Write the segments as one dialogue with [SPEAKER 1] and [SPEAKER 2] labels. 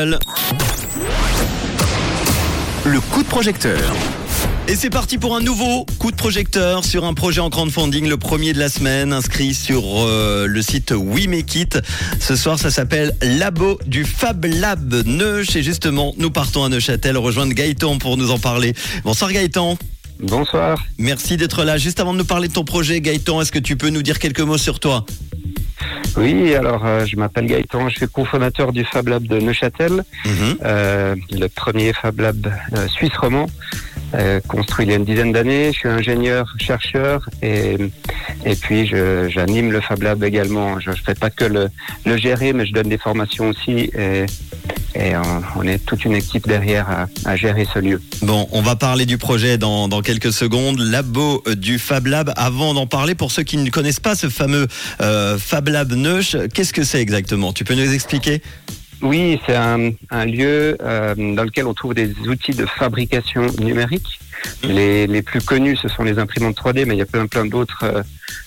[SPEAKER 1] Le coup de projecteur.
[SPEAKER 2] Et c'est parti pour un nouveau coup de projecteur sur un projet en crowdfunding, le premier de la semaine, inscrit sur euh, le site We Make It. Ce soir, ça s'appelle Labo du Fab Lab Neuch. Et justement, nous partons à Neuchâtel rejoindre Gaëtan pour nous en parler. Bonsoir Gaëtan.
[SPEAKER 3] Bonsoir.
[SPEAKER 2] Merci d'être là. Juste avant de nous parler de ton projet, Gaëtan, est-ce que tu peux nous dire quelques mots sur toi?
[SPEAKER 3] Oui, alors euh, je m'appelle Gaëtan, je suis cofondateur du Fab Lab de Neuchâtel,
[SPEAKER 2] Mhm.
[SPEAKER 3] euh, le premier Fab Lab euh, suisse roman, euh, construit il y a une dizaine d'années. Je suis ingénieur, chercheur et, et puis j'anime le Fab Lab également. Je ne fais pas que le, le gérer, mais je donne des formations aussi et, et on, on est toute une équipe derrière à, à gérer ce lieu.
[SPEAKER 2] Bon, on va parler du projet dans, dans quelques secondes. Labo euh, du Fab Lab. Avant d'en parler, pour ceux qui ne connaissent pas ce fameux euh, Fab Lab Neuch, qu'est-ce que c'est exactement? Tu peux nous expliquer?
[SPEAKER 3] Oui, c'est un, un lieu euh, dans lequel on trouve des outils de fabrication numérique. Les, les plus connus, ce sont les imprimantes 3D, mais il y a plein, plein d'autres euh,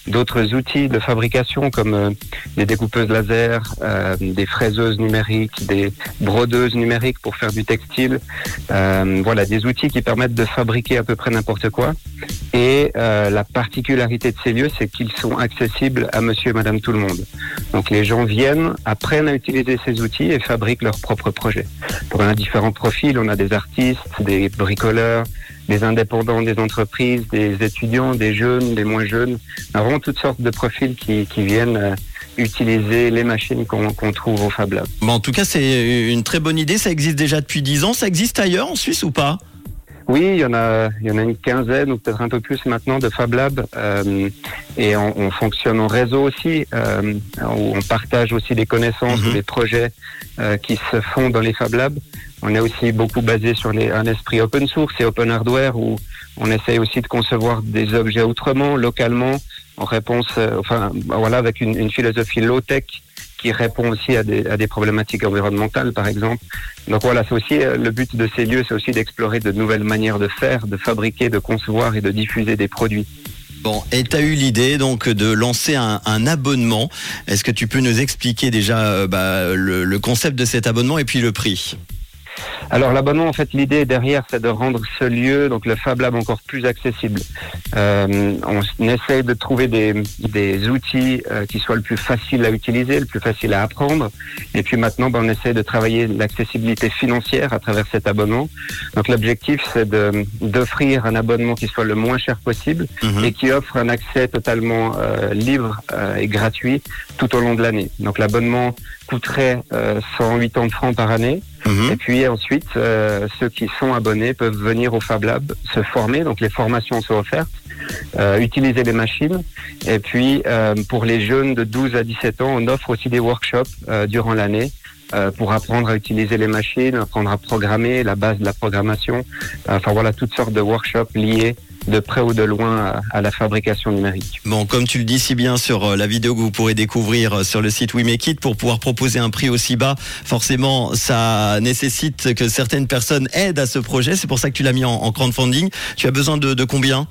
[SPEAKER 3] d'autres outils de fabrication comme euh, des découpeuses laser, euh, des fraiseuses numériques, des brodeuses numériques pour faire du textile. Euh, voilà, des outils qui permettent de fabriquer à peu près n'importe quoi. Et euh, la particularité de ces lieux, c'est qu'ils sont accessibles à monsieur et madame tout le monde. Donc les gens viennent, apprennent à utiliser ces outils et fabriquent leurs propres projets. Donc, on a différents profils, on a des artistes, des bricoleurs, des indépendants, des entreprises, des étudiants, des jeunes, des moins jeunes. Vraiment toutes sortes de profils qui, qui viennent euh, utiliser les machines qu'on qu'on trouve au Fab Lab.
[SPEAKER 2] Bon, en tout cas, c'est une très bonne idée. Ça existe déjà depuis 10 ans. Ça existe ailleurs en Suisse ou pas?
[SPEAKER 3] Oui, il y en a, il y en a une quinzaine ou peut-être un peu plus maintenant de Fab Lab, euh, et on, on fonctionne en réseau aussi, euh, où on partage aussi des connaissances,
[SPEAKER 2] Mhm.
[SPEAKER 3] des projets euh, qui se font dans les Fab Labs. On est aussi beaucoup basé sur les, un esprit open source et open hardware, où on essaye aussi de concevoir des objets autrement, localement, en réponse, euh, enfin voilà, avec une, philosophie low tech qui répond aussi à des, problématiques environnementales, par exemple. Donc voilà, c'est aussi euh, le but de ces lieux, c'est aussi d'explorer de nouvelles manières de faire, de fabriquer, de concevoir et de diffuser des produits.
[SPEAKER 2] Bon, et tu as eu l'idée donc de lancer un, abonnement. Est-ce que tu peux nous expliquer déjà euh, bah, le concept de cet abonnement et puis le prix?
[SPEAKER 3] Alors l'abonnement, en fait, l'idée derrière, c'est de rendre ce lieu, donc le Fab Lab, encore plus accessible. Euh, on, essaye de trouver des, des outils euh, qui soient le plus facile à utiliser, le plus facile à apprendre. Et puis maintenant, ben, on essaie de travailler l'accessibilité financière à travers cet abonnement. Donc l'objectif, c'est de- d'offrir un abonnement qui soit le moins cher possible
[SPEAKER 2] Mhm.
[SPEAKER 3] et qui offre un accès totalement euh, libre euh, et gratuit tout au long de l'année. Donc l'abonnement coûterait euh, 180 francs par année.
[SPEAKER 2] Mhm.
[SPEAKER 3] Et puis ensuite, euh, ceux qui sont abonnés peuvent venir au Fab Lab se former, donc les formations sont offertes, euh, utiliser les machines. Et puis euh, pour les jeunes de 12 à 17 ans, on offre aussi des workshops euh, durant l'année. euh, pour apprendre à utiliser les machines, apprendre à programmer, la base de la programmation. Enfin voilà, toutes sortes de workshops liés de près ou de loin à, la fabrication numérique.
[SPEAKER 2] Bon, comme tu le dis si bien sur euh, la vidéo que vous pourrez découvrir euh, sur le site We Make It, pour pouvoir proposer un prix aussi bas, forcément, ça nécessite que certaines personnes aident à ce projet. C'est pour ça que tu l'as mis en, crowdfunding. Tu as besoin de combien?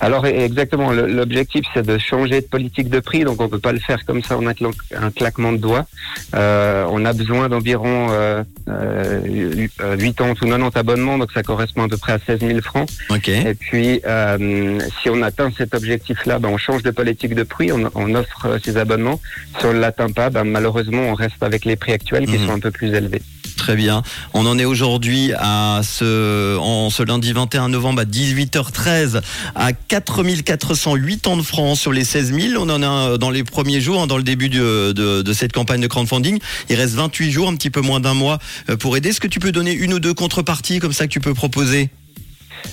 [SPEAKER 3] Alors e- exactement, l'objectif c'est de changer de politique de prix, donc on peut pas le faire comme ça en un, cla- un claquement de doigts. Euh, on a besoin d'environ euh, euh, 80 ou 90 abonnements, donc ça correspond à peu près à 16 000 francs.
[SPEAKER 2] Ok.
[SPEAKER 3] Et puis euh, si on atteint cet objectif-là, ben, on change de politique de prix, on, on offre euh, ces abonnements. Si on ne l'atteint pas, ben, malheureusement on reste avec les prix actuels qui
[SPEAKER 2] Mhm.
[SPEAKER 3] sont un peu plus élevés.
[SPEAKER 2] Très bien. On en est aujourd'hui à ce, en ce lundi 21 novembre à 18h13 à 4480 francs sur les 16 000. On en a dans les premiers jours, hein, dans le début de, de, de cette campagne de crowdfunding. Il reste 28 jours, un petit peu moins d'un mois euh, pour aider. Est-ce que tu peux donner une ou deux contreparties comme ça que tu peux proposer?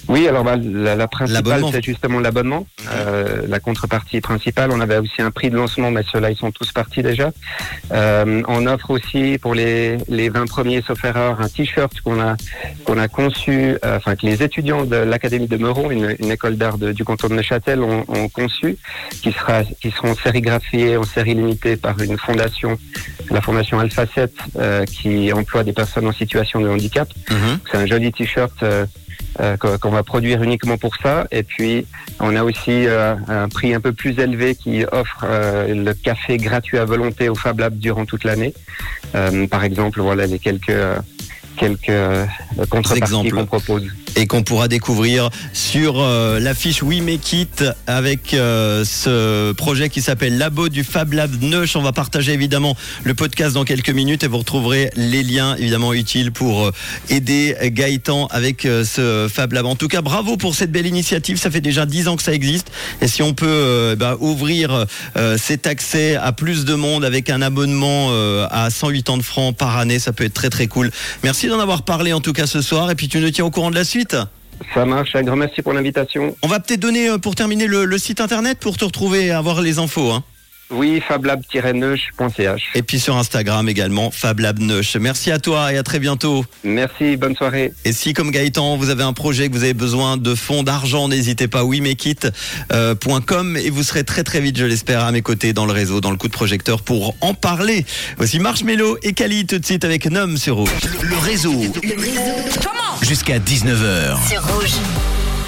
[SPEAKER 3] Oui, alors bah, la, la principale, c'est justement l'abonnement. Euh, la contrepartie principale, on avait aussi un prix de lancement, mais ceux-là, ils sont tous partis déjà. Euh, on offre aussi pour les, les 20 premiers, sauf erreur, un t-shirt qu'on a, qu'on a conçu, euh, enfin que les étudiants de l'Académie de Meuron, une, une école d'art du canton de Neuchâtel, ont, ont conçu, qui, sera, qui seront sérigraphiés en série limitée par une fondation, la fondation Alpha 7, euh, qui emploie des personnes en situation de handicap.
[SPEAKER 2] Mhm.
[SPEAKER 3] C'est un joli t-shirt euh, qu'on qu'on va produire uniquement pour ça. Et puis, on a aussi euh, un prix un peu plus élevé qui offre euh, le café gratuit à volonté au Fab Lab durant toute l'année. Euh, par exemple, voilà les quelques euh, quelques euh, contreparties qu'on propose.
[SPEAKER 2] Et qu'on pourra découvrir sur euh, l'affiche We Make It avec euh, ce projet qui s'appelle Labo du Fab Lab Neuch. On va partager évidemment le podcast dans quelques minutes et vous retrouverez les liens évidemment utiles pour euh, aider Gaëtan avec ce Fab Lab. En tout cas, bravo pour cette belle initiative. Ça fait déjà 10 ans que ça existe et si on peut bah, ouvrir cet accès à plus de monde avec un abonnement à 180 francs par année, ça peut être très très cool. Merci d'en avoir parlé en tout cas ce soir et puis tu nous tiens au courant de la suite.
[SPEAKER 3] Ça marche. Un grand merci pour l'invitation.
[SPEAKER 2] On va peut-être donner euh, pour terminer le, le site internet pour te retrouver et avoir les infos. Hein.
[SPEAKER 3] Oui, fablab-neuch.ch.
[SPEAKER 2] Et puis sur Instagram également, FabLabNeuch. Merci à toi et à très bientôt.
[SPEAKER 3] Merci, bonne soirée.
[SPEAKER 2] Et si comme Gaëtan, vous avez un projet que vous avez besoin de fonds d'argent, n'hésitez pas, wemekit.com et vous serez très très vite, je l'espère, à mes côtés dans le réseau, dans le coup de projecteur pour en parler. Voici Marshmello et Kali tout de suite avec Nom sur Rouge.
[SPEAKER 1] Le réseau. Jusqu'à 19h.
[SPEAKER 4] Sur Rouge.